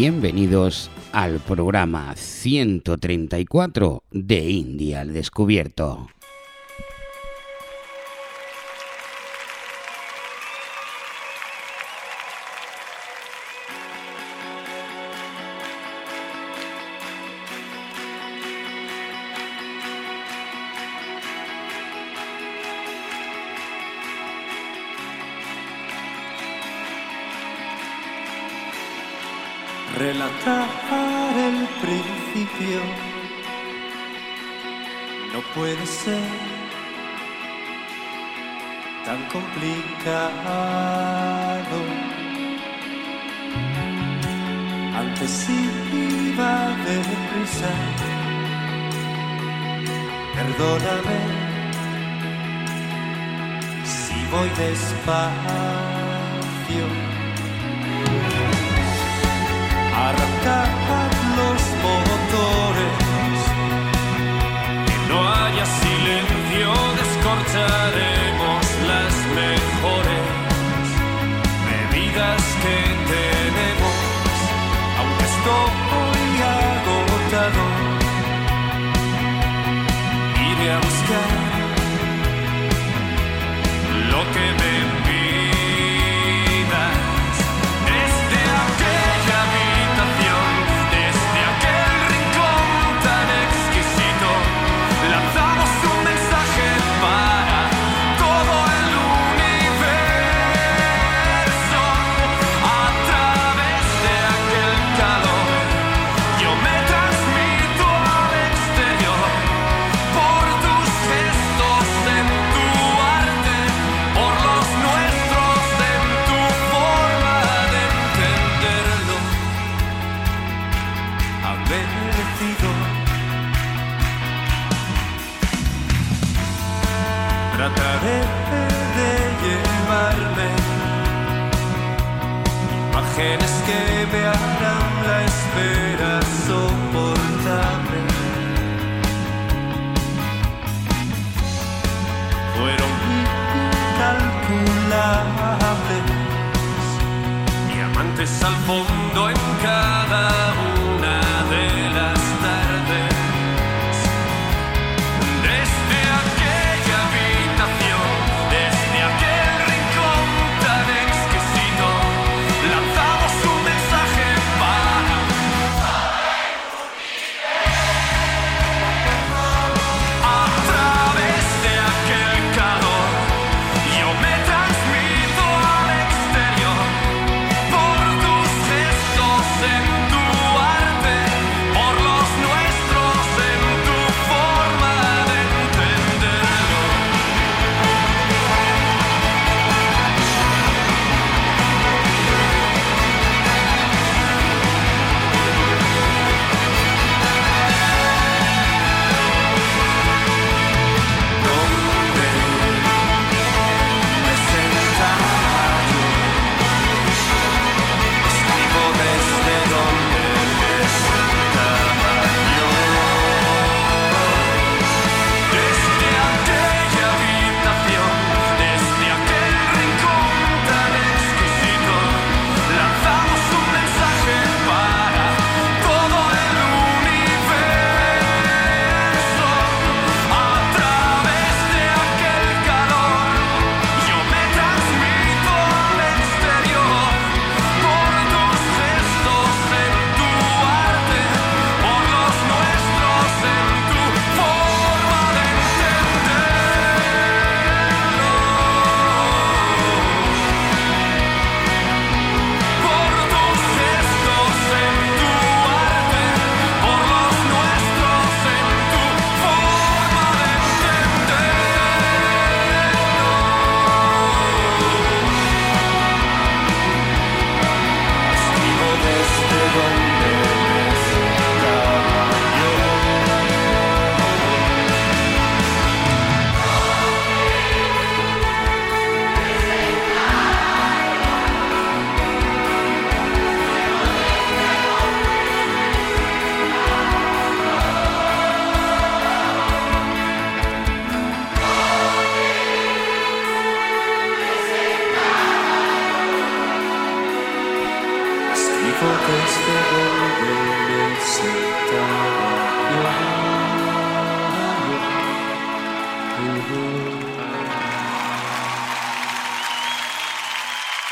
Bienvenidos al programa 134 de India al Descubierto. tan complicado. Antes iba deprisa, perdóname si voy despacio. Arrancar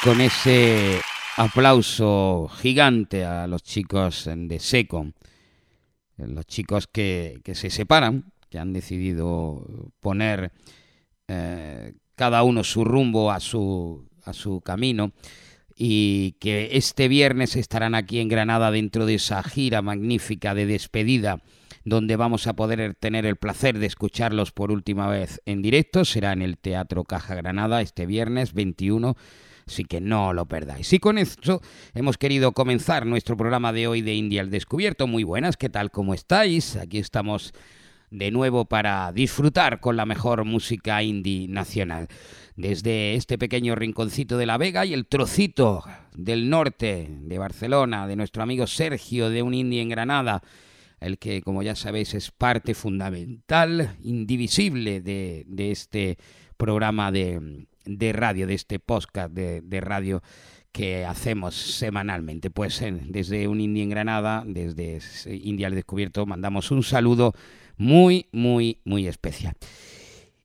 con ese aplauso gigante a los chicos de Seco, los chicos que, se separan, que han decidido poner eh, cada uno su rumbo a su, a su camino y que este viernes estarán aquí en Granada dentro de esa gira magnífica de despedida donde vamos a poder tener el placer de escucharlos por última vez en directo. Será en el Teatro Caja Granada este viernes 21 así que no lo perdáis. Y con esto hemos querido comenzar nuestro programa de hoy de India al Descubierto. Muy buenas, ¿qué tal? ¿Cómo estáis? Aquí estamos de nuevo para disfrutar con la mejor música indie nacional. Desde este pequeño rinconcito de La Vega y el trocito del norte de Barcelona, de nuestro amigo Sergio de un indie en Granada, el que, como ya sabéis, es parte fundamental, indivisible de, de este programa de, de radio, de este podcast de, radio que hacemos semanalmente. Pues desde un Indie en Granada, desde India al Descubierto, mandamos un saludo muy, muy, muy especial.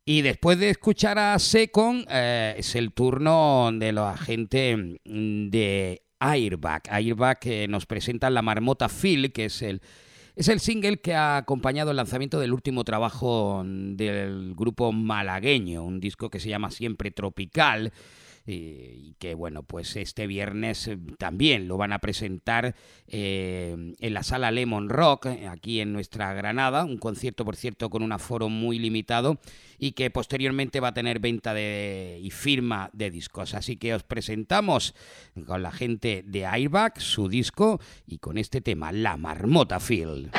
Y después de escuchar a Secon, eh, es el turno de la gente de Airbag. Airbag que nos presenta la marmota Phil, que es el es el single que ha acompañado el lanzamiento del último trabajo del grupo malagueño, un disco que se llama Siempre Tropical y que bueno, pues este viernes eh, también lo van a presentar eh, en la sala Lemon Rock, eh, aquí en nuestra Granada, un concierto por cierto con un aforo muy limitado y que posteriormente va a tener venta de, y firma de discos. Así que os presentamos con la gente de Airbag su disco y con este tema, La Marmota Field.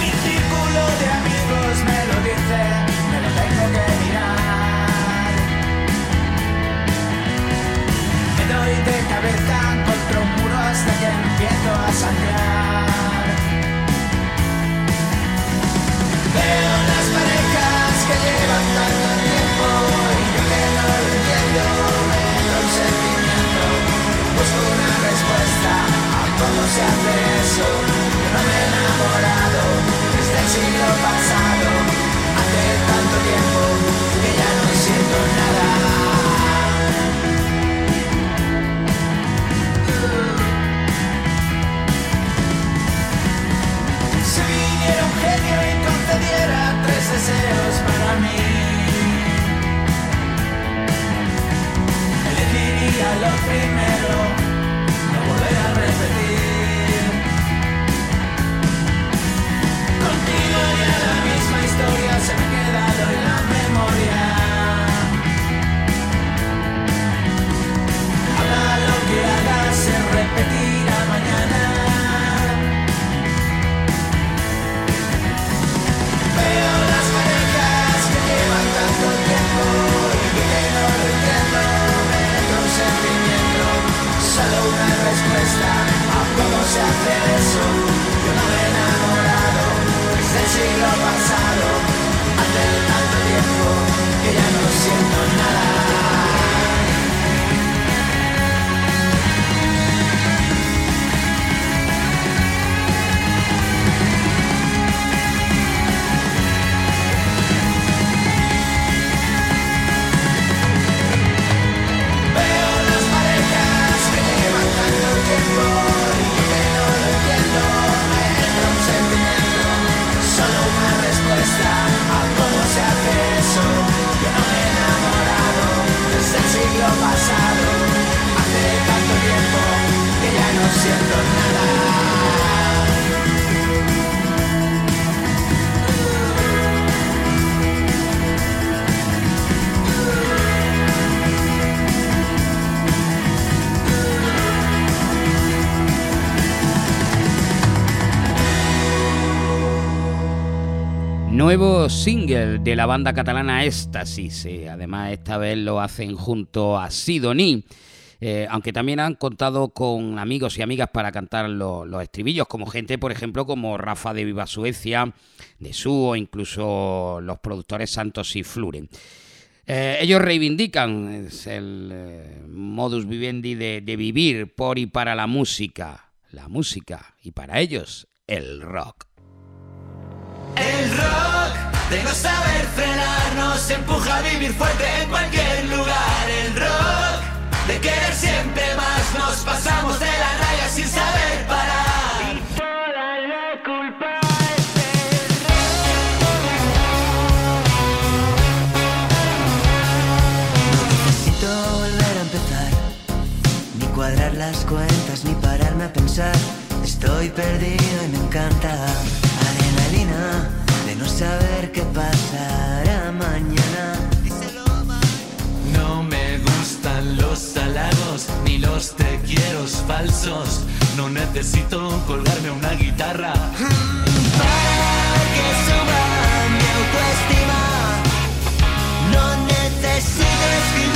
Mi círculo de amigos me lo dice, me lo tengo que mirar. Me doy de cabeza contra un muro hasta que empiezo a sangrar. Veo cómo se hace eso. Yo no me he enamorado desde el siglo pasado. Hace tanto tiempo que ya no siento nada. Si viniera un genio y concediera tres deseos para mí, elegiría lo primero repetir. Continuaría la misma historia, se me ha single de la banda catalana Éxtasis. Eh, además, esta vez lo hacen junto a Sidoní. Eh, aunque también han contado con amigos y amigas para cantar los estribillos, como gente, por ejemplo, como Rafa de Viva Suecia, de Su o incluso los productores Santos y Fluren. Eh, ellos reivindican el modus vivendi de, de vivir por y para la música, la música, y para ellos el rock. El rock de no saber frenar nos empuja a vivir fuerte en cualquier lugar. El rock de querer siempre más nos pasamos de la raya sin saber parar. Y toda la culpa es del rock. No necesito volver a empezar, ni cuadrar las cuentas, ni pararme a pensar. Estoy perdido y me encanta adrenalina de no saber qué pasará mañana. No me gustan los halagos ni los te quiero falsos. No necesito colgarme una guitarra. Para que suba mi autoestima, no necesito escribirte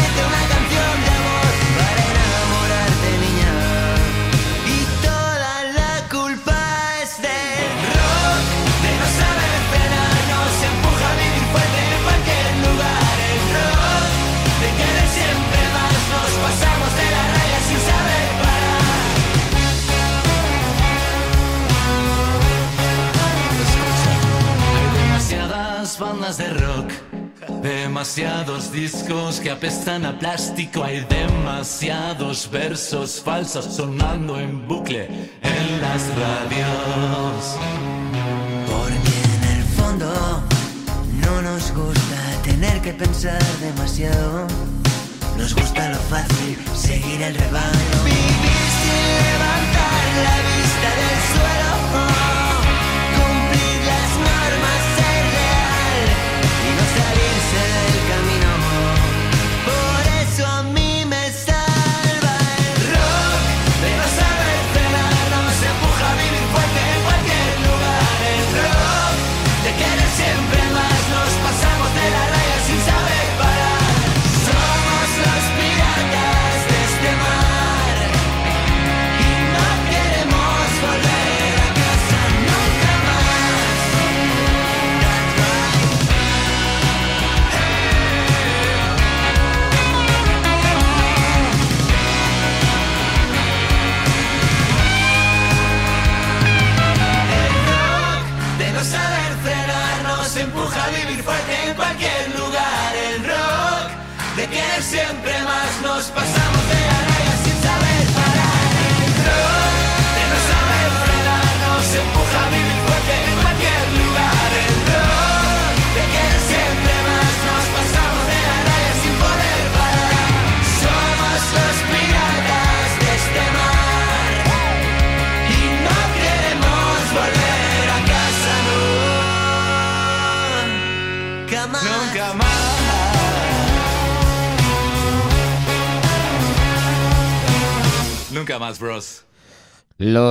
bandas de rock. Demasiados discos que apestan a plástico, hay demasiados versos falsos sonando en bucle en las radios. Porque en el fondo no nos gusta tener que pensar demasiado. Nos gusta lo fácil, seguir el rebaño. Vivir sin levantar la vista del suelo.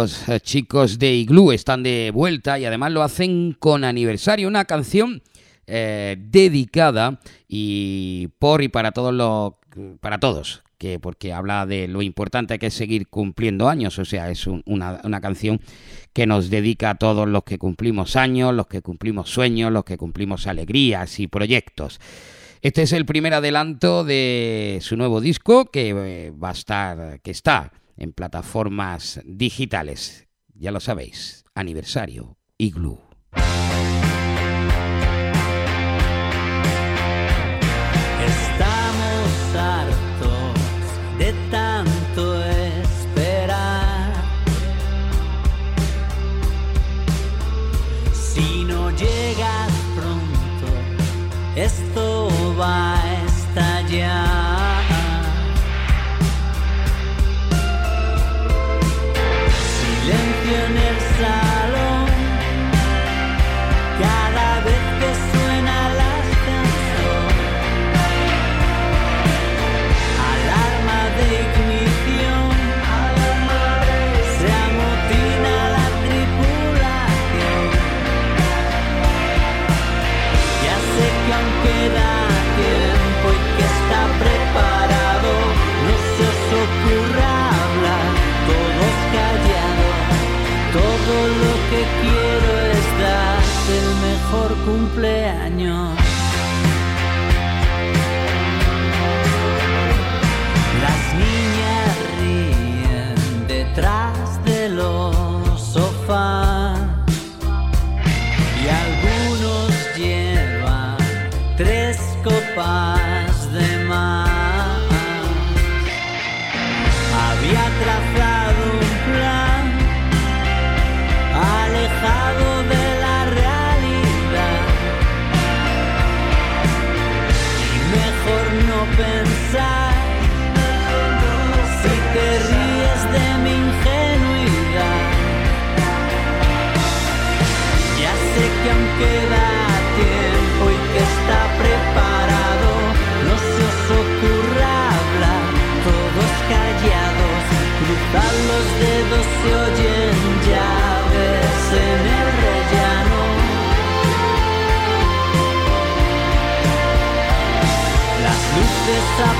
Los eh, chicos de Igloo están de vuelta y además lo hacen con aniversario, una canción eh, dedicada y por y para todos los para todos, que porque habla de lo importante que es seguir cumpliendo años, o sea, es un- una, una canción que nos dedica a todos los que cumplimos años, los que cumplimos sueños, los que cumplimos alegrías y proyectos. Este es el primer adelanto de su nuevo disco que eh, va a estar, que está en plataformas digitales. Ya lo sabéis, aniversario Igloo. Estamos hartos de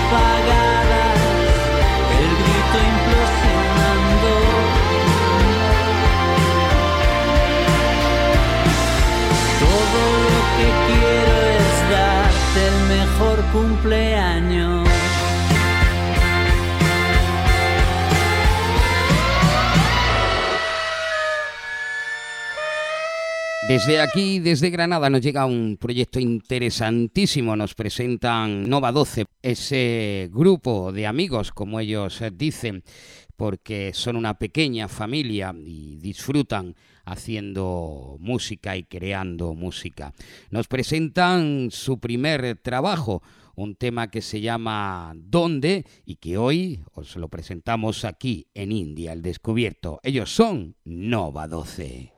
apagadas, el grito implosionando. Todo lo que quiero es darte el mejor cumpleaños. Desde aquí, desde Granada, nos llega un proyecto interesantísimo. Nos presentan Nova 12, ese grupo de amigos, como ellos dicen, porque son una pequeña familia y disfrutan haciendo música y creando música. Nos presentan su primer trabajo, un tema que se llama ¿Dónde? y que hoy os lo presentamos aquí en India, el descubierto. Ellos son Nova 12.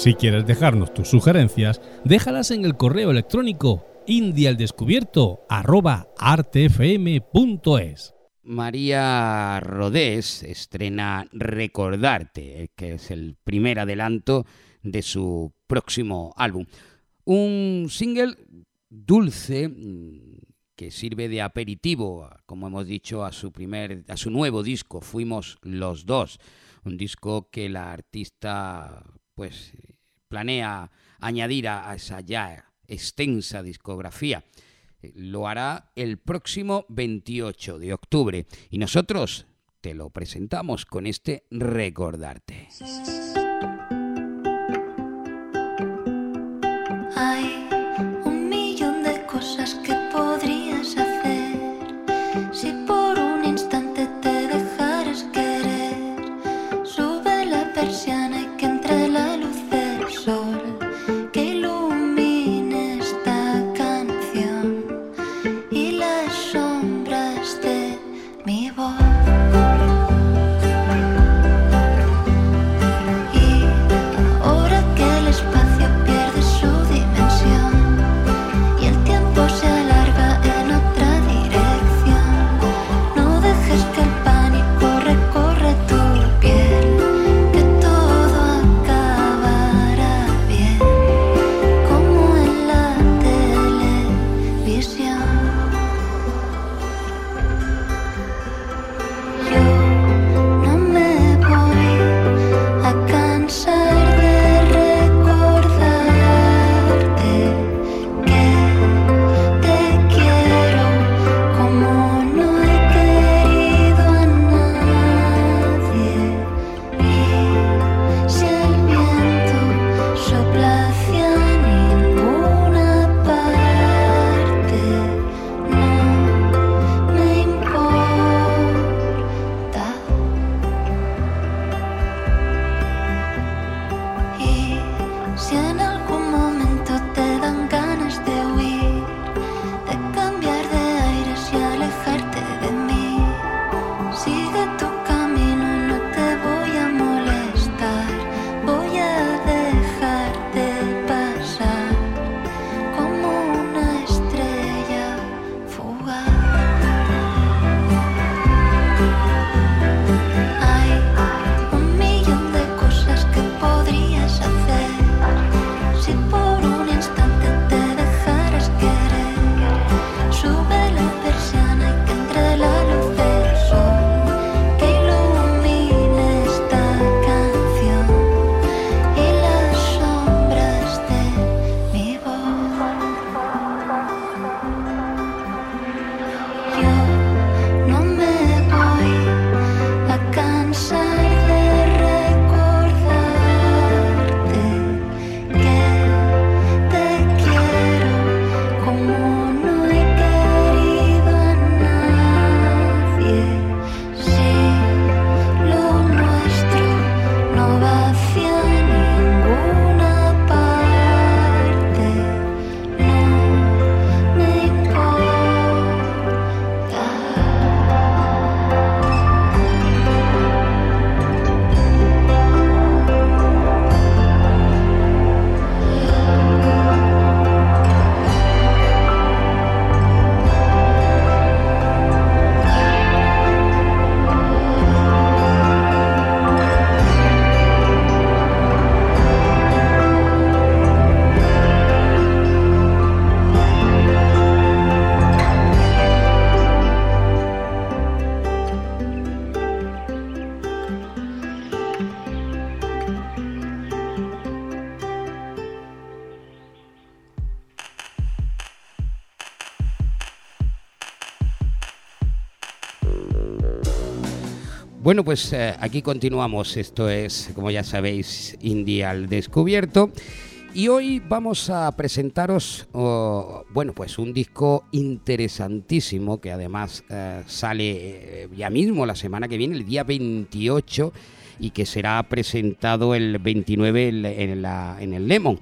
Si quieres dejarnos tus sugerencias, déjalas en el correo electrónico indialdescubierto@artfm.es. María Rodés estrena Recordarte, que es el primer adelanto de su próximo álbum. Un single dulce mm, que sirve de aperitivo, como hemos dicho, a su primer, a su nuevo disco, Fuimos los dos, un disco que la artista pues planea añadir a, esa ya extensa discografía. Lo hará el próximo 28 de octubre y nosotros te lo presentamos con este Recordarte. Bueno, pues eh, aquí continuamos. Esto es, como ya sabéis, India al descubierto. Y hoy vamos a presentaros, bueno, pues un disco interesantísimo que además eh, sale eh, ya mismo la semana que viene, el día 28, y que será presentado el 29 en, el Lemon.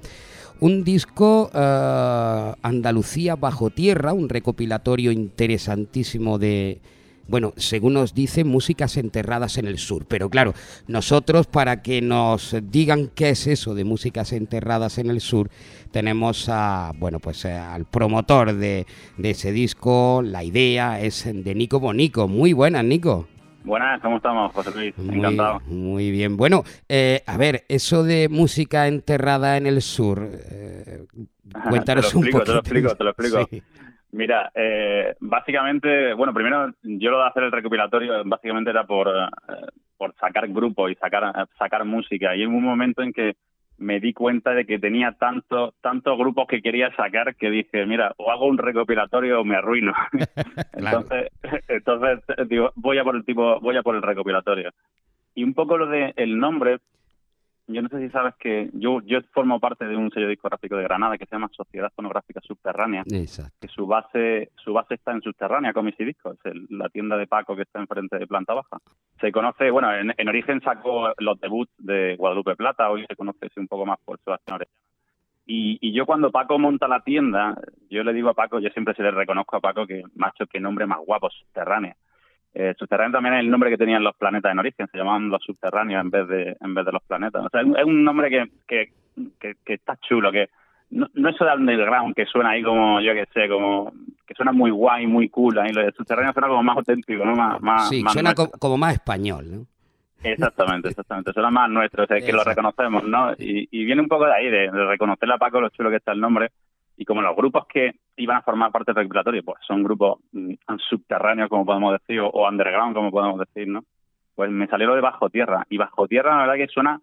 Un disco Andalucía bajo tierra, un recopilatorio interesantísimo de, bueno, según nos dice, músicas enterradas en el sur. Pero claro, nosotros para que nos digan qué es eso de músicas enterradas en el sur, tenemos a, bueno, pues eh, al promotor de, de ese disco, la idea es de Nico Bonico. Muy buenas, Nico. Buenas, ¿cómo estamos, José Luis? Muy, Encantado. muy bien. Bueno, eh, a ver, eso de música enterrada en el sur, eh, cuéntanos te lo un explico, poquito. te lo explico, te lo explico. Sí. Mira, eh, básicamente, bueno, primero yo lo de hacer el recopilatorio básicamente era por, eh, por sacar grupos y sacar, sacar música. Y en un momento en que me di cuenta de que tenía tantos tantos grupos que quería sacar que dije, mira, o hago un recopilatorio o me arruino. Claro. entonces, entonces digo, voy a por el tipo, voy a por el recopilatorio. Y un poco lo de el nombre, yo no sé si sabes que yo yo formo parte de un sello discográfico de Granada que se llama Sociedad Fonográfica Subterránea Exacto. que su base su base está en Subterránea Comics y Discos, el- la tienda de Paco que está enfrente de planta baja. Se conoce, bueno, en, en origen sacó los debuts de Guadalupe Plata, hoy se conoce un poco más por Sebastián Orellana. Y, y yo cuando Paco monta la tienda, yo le digo a Paco, yo siempre se le reconozco a Paco que, macho, qué nombre más guapo, Subterránea. Eh, subterráneo también es el nombre que tenían los planetas en origen, se llamaban los subterráneos en vez de en vez de los planetas. O sea, es un- nombre que, que, que, que está chulo, que no, no eso de underground que suena ahí como, yo que sé, como que suena muy guay, muy cool. Ahí lo de subterráneo suena como más auténtico, ¿no? Más, más, Sí, más suena nuestro. co- como más español, ¿no? Exactamente, exactamente. Suena más nuestro, o sea, que lo reconocemos, ¿no? Y, y viene un poco de ahí, de, de reconocerle a Paco lo chulo que está el nombre. Y como los grupos que iban a formar parte del recopilatorio, pues son grupos mm, subterráneos, como podemos decir, o, o underground, como podemos decir, ¿no? Pues me salió lo de Bajo Tierra. Y Bajo Tierra, la verdad que suena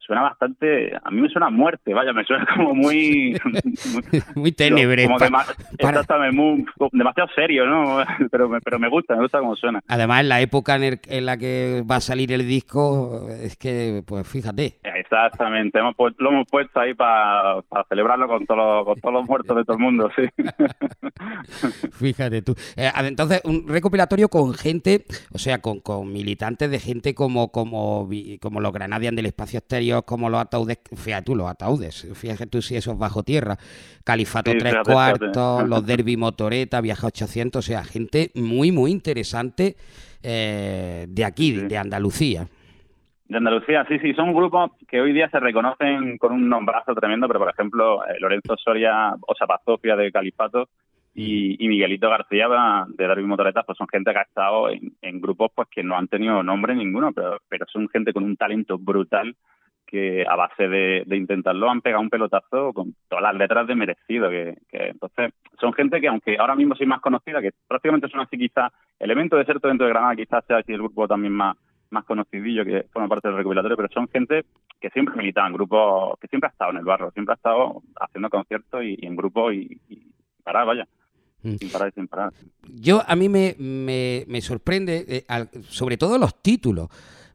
suena bastante... A mí me suena a muerte, vaya, me suena como muy... muy- Muy tenebre. como dema- para- muy- demasiado serio, ¿no? Pero me, pero me gusta, me gusta cómo suena. Además, en la época en, el- en la que va a salir el disco, es que, pues fíjate. Exactamente, hemos lo hemos puesto ahí para celebrarlo con todos los, con todos los muertos de todo el mundo, sí. Fíjate tú. Eh, entonces, un recopilatorio con gente, o sea, con, con militantes de gente como, como, como los Granadian del espacio exterior, como los ataúdes, fíjate tú, los ataúdes, fíjate tú si eso es bajo tierra, Califato Sí, tres fíjate, cuartos, fíjate. los Derby Motoreta, Viaja 800, o sea, gente muy, muy interesante eh, de aquí, Sí. de Andalucía. De Andalucía, sí, sí, son grupos que hoy día se reconocen con un nombrazo tremendo, pero por ejemplo, eh, Lorenzo Soria, o Zapazofia de Califato y, y Miguelito García de Darby Motoretas, pues son gente que ha estado en, en grupos pues que no han tenido nombre ninguno, pero, pero son gente con un talento brutal que a base de, de intentarlo han pegado un pelotazo con todas las letras de merecido. Que, que entonces son gente que aunque ahora mismo soy más conocida, que prácticamente son así quizás, Elemento de Desierto dentro de Granada quizás sea así el grupo también más más conocidillo que forma parte del recopilatorio, pero son gente que siempre militaban, grupos que siempre ha estado en el barro, siempre ha estado haciendo conciertos y, y en grupo y, y parar, vaya, Mm. sin parar y sin parar. Yo a mí me, me, me sorprende, eh, al- sobre todo los títulos,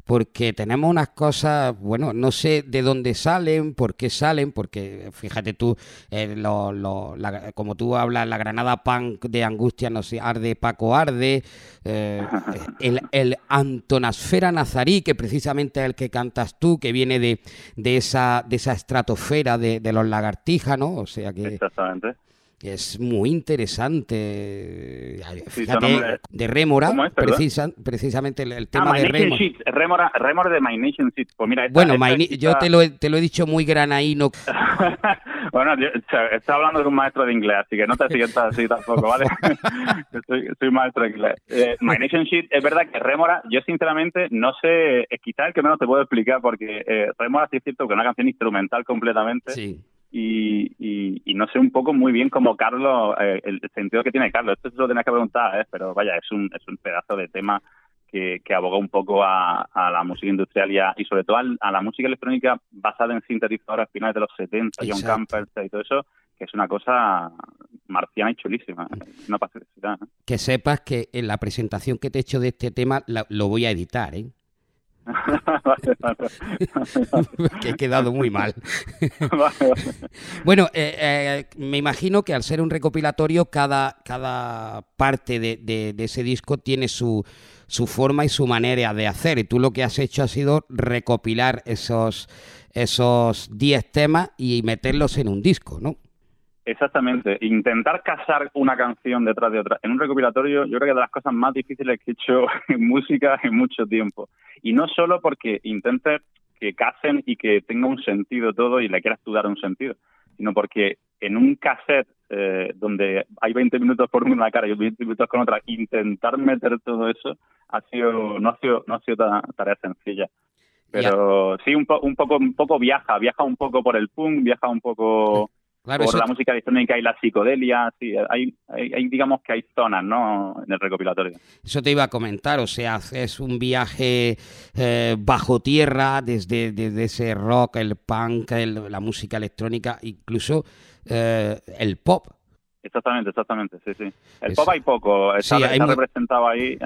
porque tenemos unas cosas, bueno, no sé de dónde salen, por qué salen, porque fíjate tú, eh, lo- lo- la- como tú hablas, la Granada Punk de Angustia, no sé, Arde Paco Arde, eh, el, el Antonasfera Nazarí, que precisamente es el que cantas tú, que viene de, de, esa, de esa estratosfera de, de los lagartijas, ¿no? O sea que... Exactamente. Es muy interesante. Sí, Fíjate, de Rémora, ¿Cómo es, perdón? precisa- precisamente el, el Ah, tema My de Rémora. Rémora, Rémora de My Nation Shit. Pues mira, esta- Bueno, esta Ni- quizá- yo te lo, he, te lo he dicho muy granaíno. bueno, yo, estoy hablando con un maestro de inglés, así que no te sientas así tampoco, ¿vale? Soy, soy maestro de inglés. Eh, My Nation Shit, es verdad que Rémora, yo sinceramente no sé, es quizá el que menos te puedo explicar, porque eh, Rémora sí es cierto que es una canción instrumental completamente. Sí. Y, y, y no sé un poco muy bien cómo Carlos, eh, el sentido que tiene Carlos. Esto se lo tenías que preguntar, ¿eh? pero vaya, es un, es un pedazo de tema que, que aboga un poco a, a la música industrial y, a- y sobre todo al- a, la música electrónica basada en sintetizadores finales de los 70, John. Campbell y todo eso, que es una cosa marciana y chulísima. Una preciosidad. ¿eh? Que sepas que en la presentación que te he hecho de este tema la- lo voy a editar, ¿eh? Que he quedado muy mal. Bueno, eh, eh, me imagino que al ser un recopilatorio, cada, cada parte de, de- de ese disco tiene su, su forma y su manera de hacer. Y tú lo que has hecho ha sido recopilar esos esos 10 temas y meterlos en un disco, ¿no? Exactamente. Intentar casar una canción detrás de otra en un recopilatorio, yo creo que es de las cosas más difíciles que he hecho en música en mucho tiempo. Y no solo porque intentes que casen y que tenga un sentido todo y le quieras tú dar un sentido, sino porque en un cassette eh, donde hay 20 minutos por una cara y 20 minutos con otra, intentar meter todo eso ha sido no ha sido no ha sido tarea sencilla. Pero sí un, un poco un poco viaja, viaja un poco por el punk, viaja un poco por la música electrónica y la psicodelia, sí, hay, hay, digamos que hay zonas, ¿no? En el recopilatorio. Eso te iba a comentar, o sea, haces un viaje eh, bajo tierra desde, desde, ese rock, el punk, la música electrónica, incluso eh, el pop. Exactamente, exactamente, sí, sí. El pop hay poco, está, representado ahí,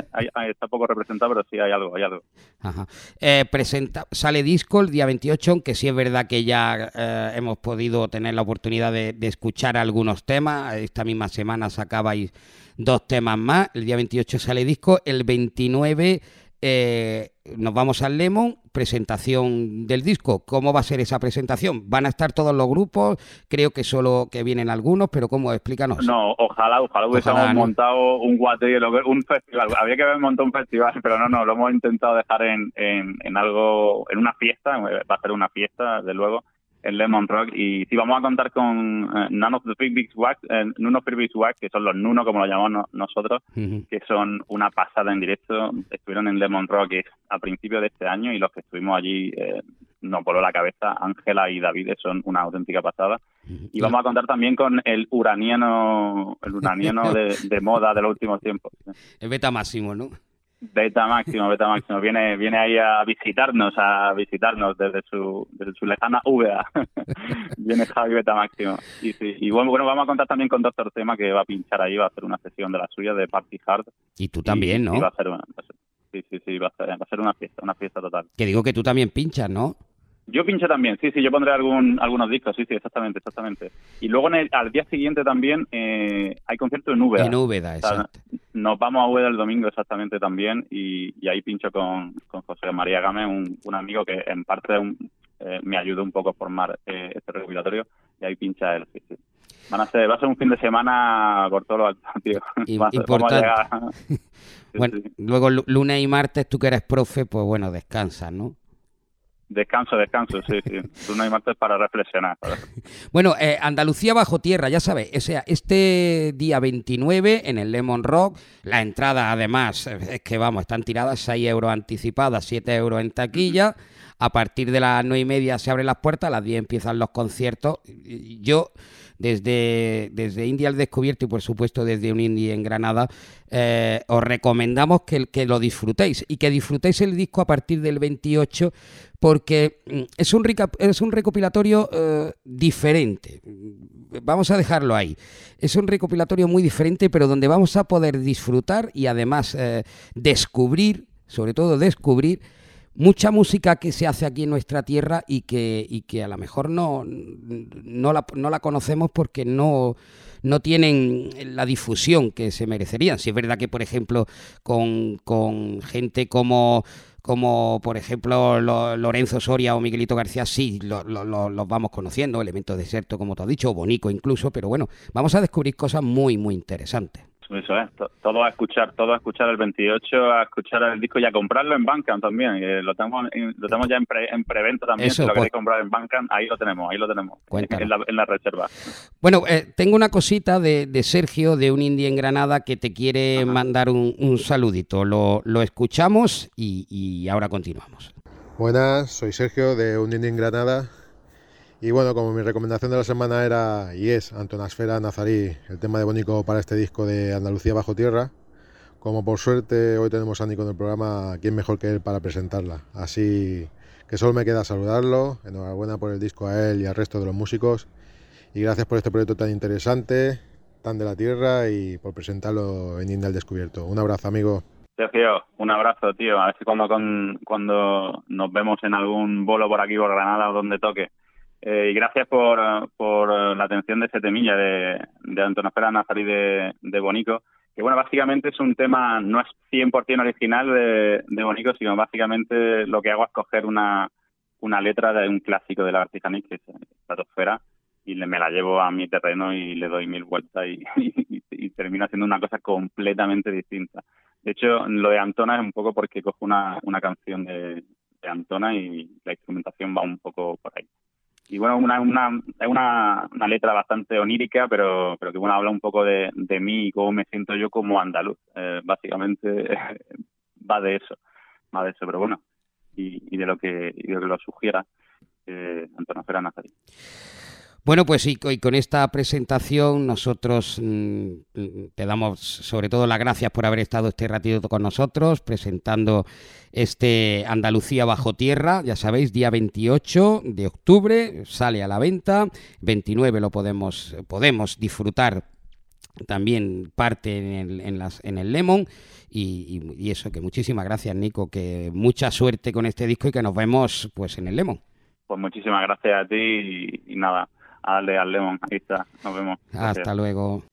está poco representado, pero sí hay algo, hay algo. Ajá. Eh, presenta, sale disco el día 28, aunque sí es verdad que ya eh, hemos podido tener la oportunidad de, de, escuchar algunos temas. Esta misma semana sacabais dos temas más. El día 28 sale disco, el 29 eh, nos vamos al Lemon, presentación del disco. ¿Cómo va a ser esa presentación? ¿Van a estar todos los grupos? Creo que solo que vienen algunos, pero ¿cómo? Explícanos. No, ojalá, ojalá hubiésemos montado un guaterio, un festival. Había que haber montado un festival, pero no, no, lo hemos intentado dejar en, en, en algo, en una fiesta, va a ser una fiesta, de luego el Lemon Rock. Y si vamos a contar con None of the Big Big Wax, eh, Nuno Big Wax, que son los Nuno, como lo llamamos nosotros, que son una pasada en directo. Estuvieron en Lemon Rock a principios de este año y los que estuvimos allí eh, nos voló la cabeza. Ángela y David son una auténtica pasada. Y vamos a contar también con el uraniano, el uraniano de, de moda de los últimos tiempos. El beta máximo, ¿no? Beta Máximo, Beta Máximo. Viene, viene ahí a visitarnos, a visitarnos desde su, desde su lejana VA. viene Javi Beta Máximo. Y, sí, y bueno, bueno, vamos a contar también con Doctor Tema que va a pinchar ahí, va a hacer una sesión de la suya de Party Hard. Y tú también, ¿no? va a una, sí, sí, sí, va a, ser, va a ser una fiesta, una fiesta total. Que digo que tú también pinchas, ¿no? Yo pincho también, sí, sí, yo pondré algún, algunos discos, sí, sí, exactamente, exactamente. Y luego en el, al día siguiente también eh, hay concierto en Úbeda. En Úbeda, exacto. nos vamos a Úbeda el domingo exactamente también y, ahí pincho con, con José María Gámez, un, amigo que en parte eh, me ayudó un poco a formar eh, este regulatorio y ahí pincha él, sí, sí. Van a ser, va a ser un fin de semana por todo lo alto, tío. Importante. bueno, luego lunes y martes, tú que eres profe, pues bueno, descansas, ¿no? Descanso, descanso, sí, sí. No hay martes para reflexionar. bueno, eh, Andalucía bajo tierra, ya sabes, este día 29 en el Lemon Rock, la entrada además es que vamos, están tiradas 6 euros anticipadas, 7 euros en taquilla. A partir de las 9 y media se abren las puertas, a las 10 empiezan los conciertos. Yo desde, desde India al Descubierto y por supuesto desde un indie en Granada, eh, os recomendamos que, que, lo disfrutéis y que disfrutéis el disco a partir del 28 porque mm, es un, es un recopilatorio eh, diferente. Vamos a dejarlo ahí. Es un recopilatorio muy diferente, pero donde vamos a poder disfrutar y además eh, descubrir, sobre todo descubrir, mucha música que se hace aquí en nuestra tierra y que, y que a lo mejor no, no, la, no la conocemos porque no, no tienen la difusión que se merecerían. Si es verdad que, por ejemplo, con, con gente como como por ejemplo Lorenzo Soria o Miguelito García, sí, los vamos conociendo, elementos de desierto, como tú has dicho, o Bonico incluso, pero bueno, vamos a descubrir cosas muy, muy interesantes. Eso es, todo a escuchar, todo a escuchar el 28, a escuchar el disco y a comprarlo en Bandcamp también. lo tenemos, lo tenemos ya en, en preventa también. si lo queréis pues comprar en Bandcamp, ahí lo tenemos, ahí lo tenemos, en la, reserva. Bueno, eh, tengo una cosita de, Sergio, de un indie en Granada, que te quiere mandar un, saludito. Lo, escuchamos y, y ahora continuamos. Buenas, soy Sergio de un indie en Granada y bueno, como mi recomendación de la semana era y es Antonasfera Nazarí, el tema de Bónico para este disco de Andalucía Bajo Tierra, como por suerte hoy tenemos a Nico en el programa, ¿quién mejor que él para presentarla? Así que solo me queda saludarlo, enhorabuena por el disco a él y al resto de los músicos y gracias por este proyecto tan interesante, tan de la tierra y por presentarlo en India al Descubierto. Un abrazo amigo. Sergio, un abrazo tío, a ver si cuando, cuando nos vemos en algún bolo por aquí por Granada o donde toque eh, y gracias por, por, la atención de ese temilla de, de Antonio Nazarí de, Bonico, que bueno, básicamente es un tema, no es 100% original de, de Bonico, sino básicamente lo que hago es coger una, una letra de un clásico de la artesanía, que es Estratosfera, y le, me la llevo a mi terreno y le doy mil vueltas y, y, y termino haciendo una cosa completamente distinta. De hecho, lo de Antona es un poco porque cojo una, canción de Antona y la instrumentación va un poco por ahí. Y bueno, una, una, una, una letra bastante onírica, pero, pero que bueno, habla un poco de, de mí y cómo me siento yo como andaluz. Eh, básicamente va de eso, va de eso, pero bueno, y, y de lo que, y de lo que lo sugiera eh, Antona Fera Nazarí. Bueno, pues y, y con esta presentación nosotros mm, te damos sobre todo las gracias por haber estado este ratito con nosotros presentando este Andalucía bajo tierra, ya sabéis, día 28 de octubre sale a la venta, 29 lo podemos podemos disfrutar también parte en el, en las, en el Lemon. Y, y, eso, que muchísimas gracias Nico, que mucha suerte con este disco y que nos vemos pues en el Lemon. Pues muchísimas gracias a ti y nada, a darle al Lemon, ahí está, nos vemos. Hasta Gracias. luego.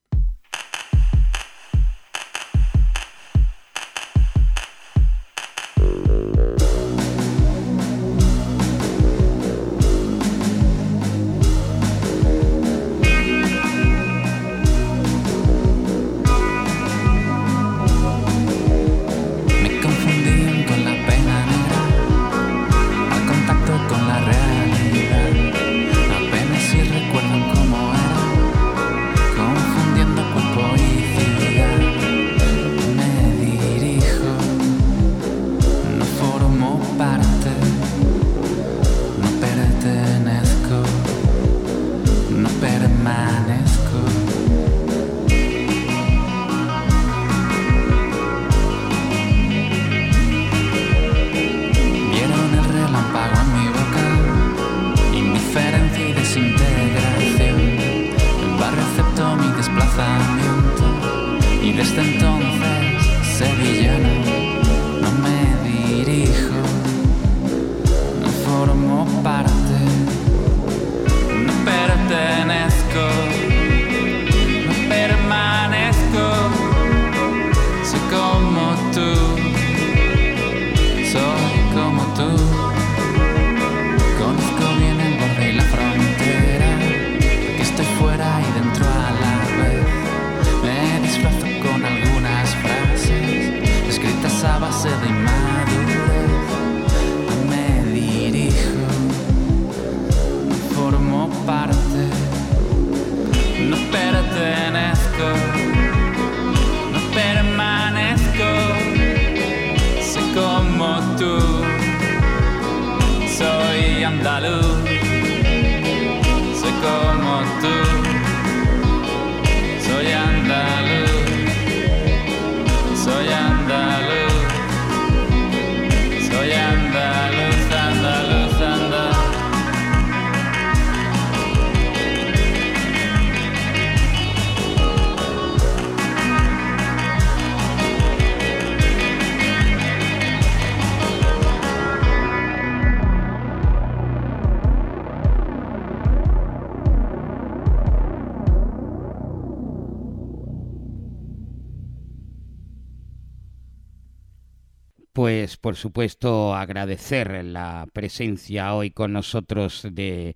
Por supuesto agradecer la presencia hoy con nosotros de,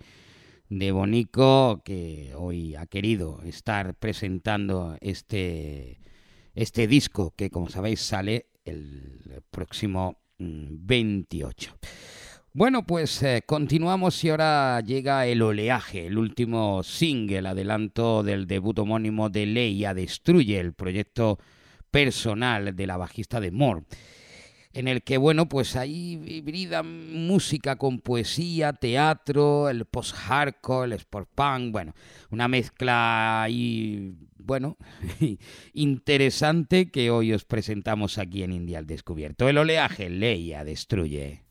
de Bonico, que hoy ha querido estar presentando este, este disco que como sabéis sale el próximo mm, 28. Bueno, pues eh, continuamos y ahora llega El Oleaje, el último single, adelanto del debut homónimo de Leia Destruye, el proyecto personal de la bajista de Moore en el que, bueno, pues ahí hibrida música con poesía, teatro, el post-hardcore, el sport punk, bueno, una mezcla ahí, bueno, interesante que hoy os presentamos aquí en India al Descubierto. El oleaje, Leia, destruye.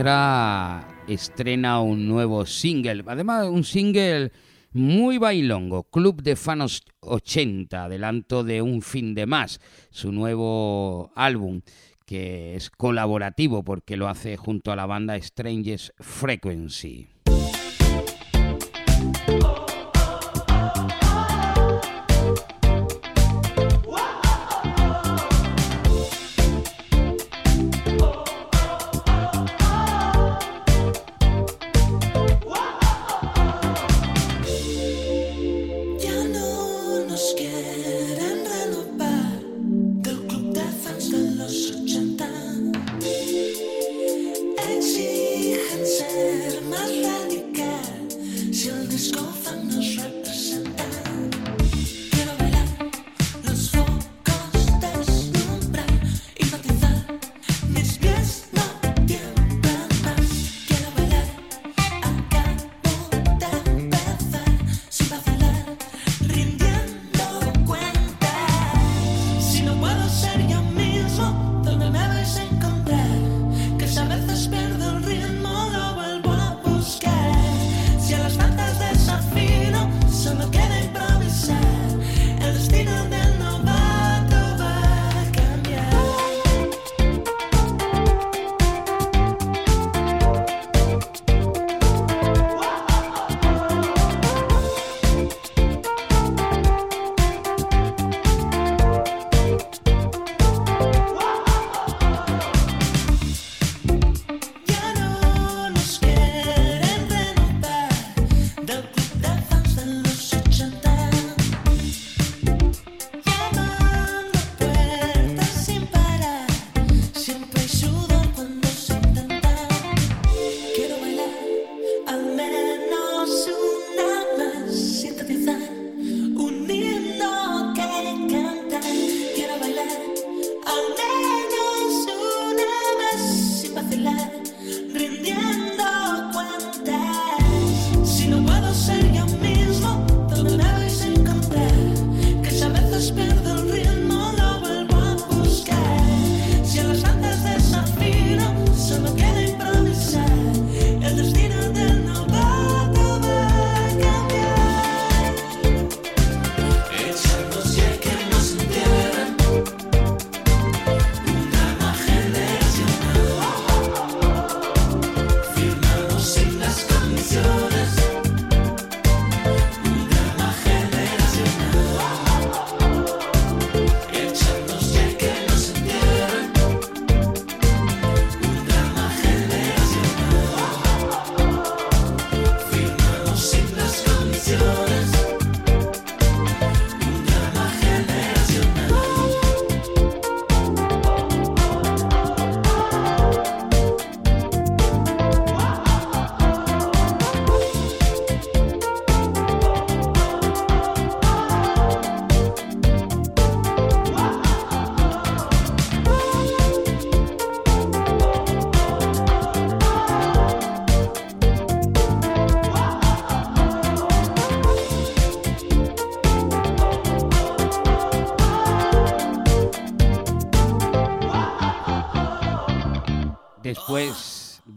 Estrena un nuevo single, además un single muy bailongo, Club de Fanos 80, adelanto de Un fin de más, su nuevo álbum que es colaborativo porque lo hace junto a la banda Stranges Frequency.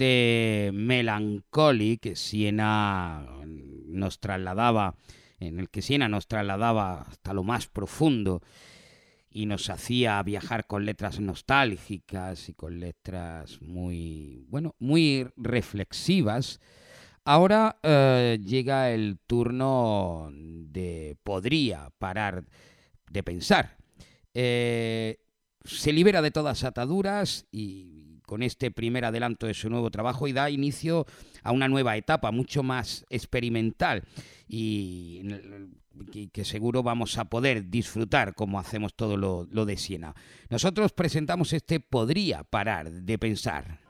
De Melancholic, Siena nos trasladaba, en el que Siena nos trasladaba hasta lo más profundo y nos hacía viajar con letras nostálgicas y con letras muy, bueno, muy reflexivas. Ahora eh, llega el turno de podría parar de pensar. Eh, se libera de todas ataduras y con este primer adelanto de su nuevo trabajo y da inicio a una nueva etapa mucho más experimental y, que seguro vamos a poder disfrutar como hacemos todo lo de Siena. Nosotros presentamos este Podría parar de pensar.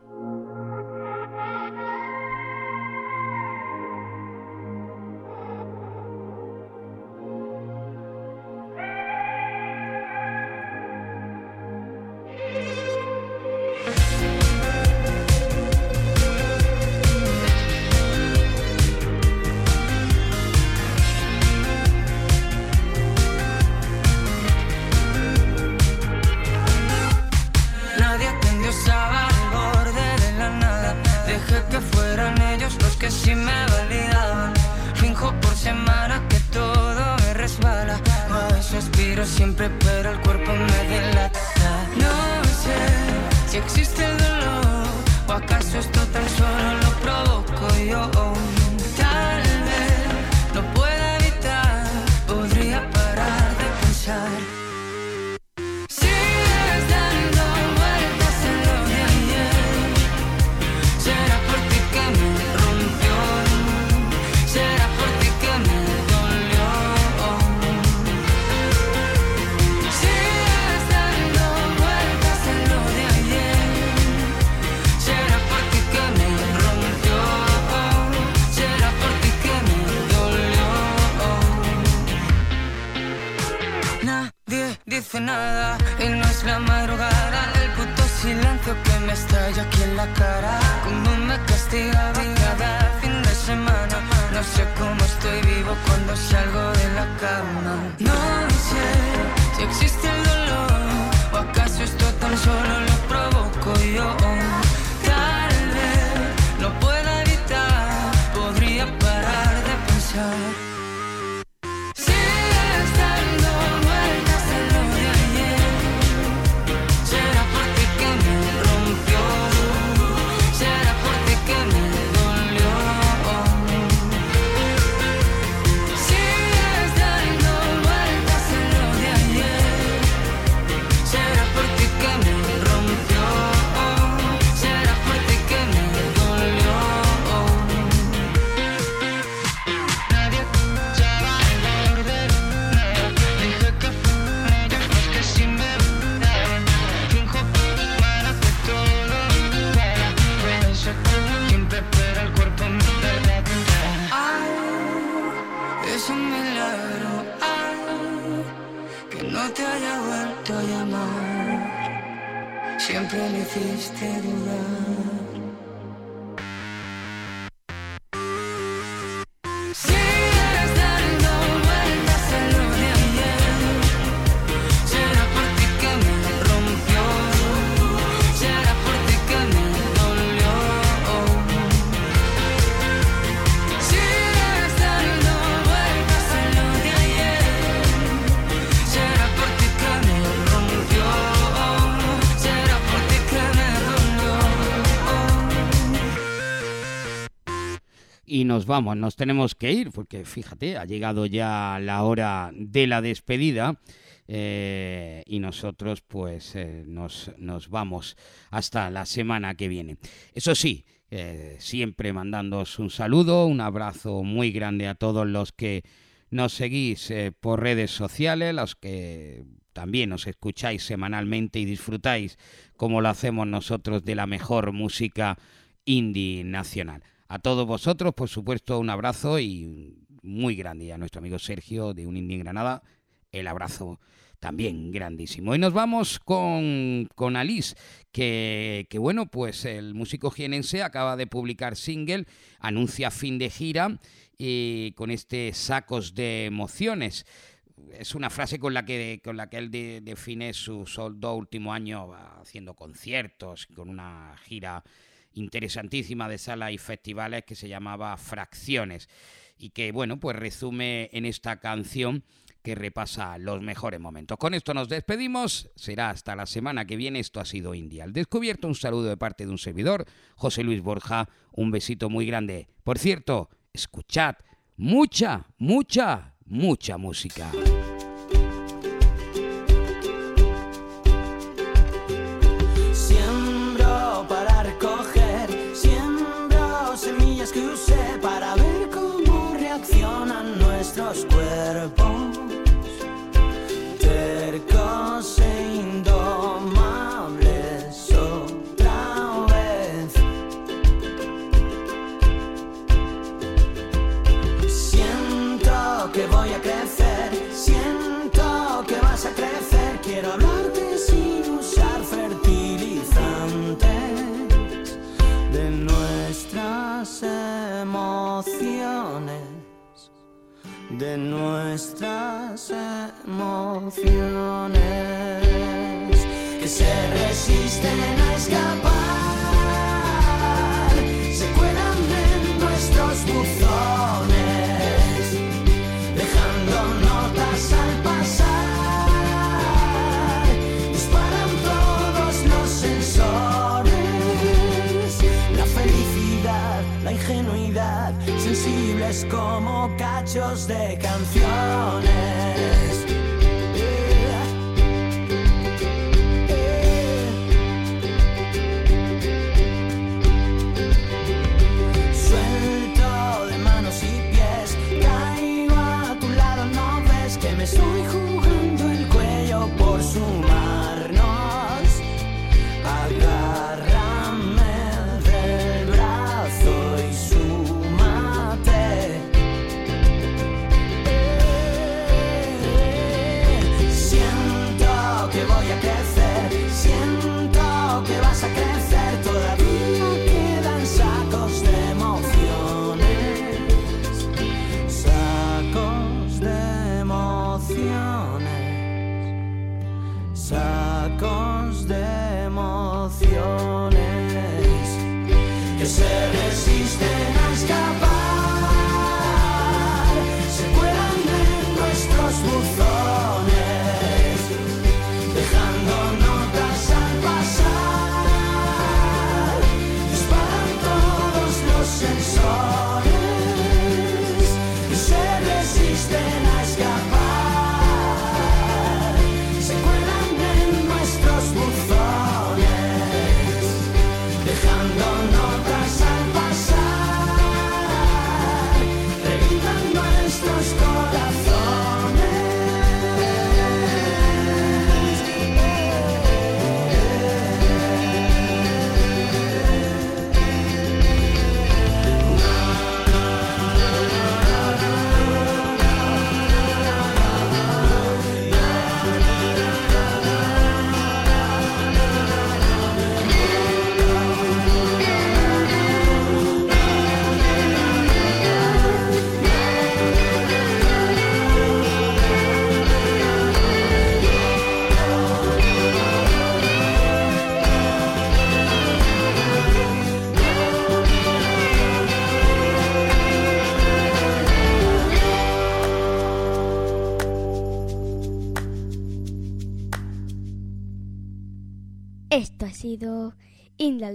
Nos vamos, nos tenemos que ir, porque fíjate, ha llegado ya la hora de la despedida. eh, y nosotros pues eh, nos, nos vamos hasta la semana que viene. Eso sí, eh, siempre mandándoos un saludo, un abrazo muy grande a todos los que nos seguís por redes sociales, los que también nos escucháis semanalmente y disfrutáis como lo hacemos nosotros de la mejor música indie nacional. A todos vosotros, por supuesto, un abrazo y muy grande. Y a nuestro amigo Sergio de Un Indie Granada, el abrazo también grandísimo. Y nos vamos con, con Alice, que, que bueno, pues el músico jienense acaba de publicar single, anuncia fin de gira y con este Sacos de Emociones es una frase con la que, con la que él de- define su sol- dos último año haciendo conciertos, con una gira interesantísima de salas y festivales que se llamaba Fracciones y que, bueno, pues resume en esta canción que repasa los mejores momentos. Con esto nos despedimos, será hasta la semana que viene, esto ha sido India. Al descubierto, un saludo de parte de un servidor, José Luis Borja, un besito muy grande. Por cierto, escuchad mucha, mucha, mucha música. emociones que se resisten a escapar, se cuelan en nuestros buzones, dejando notas al pasar, disparan todos los sensores, la felicidad, la ingenuidad, sensibles como cachos de canciones.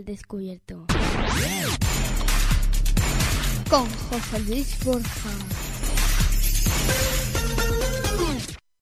Descubierto. Con José Luis Borja.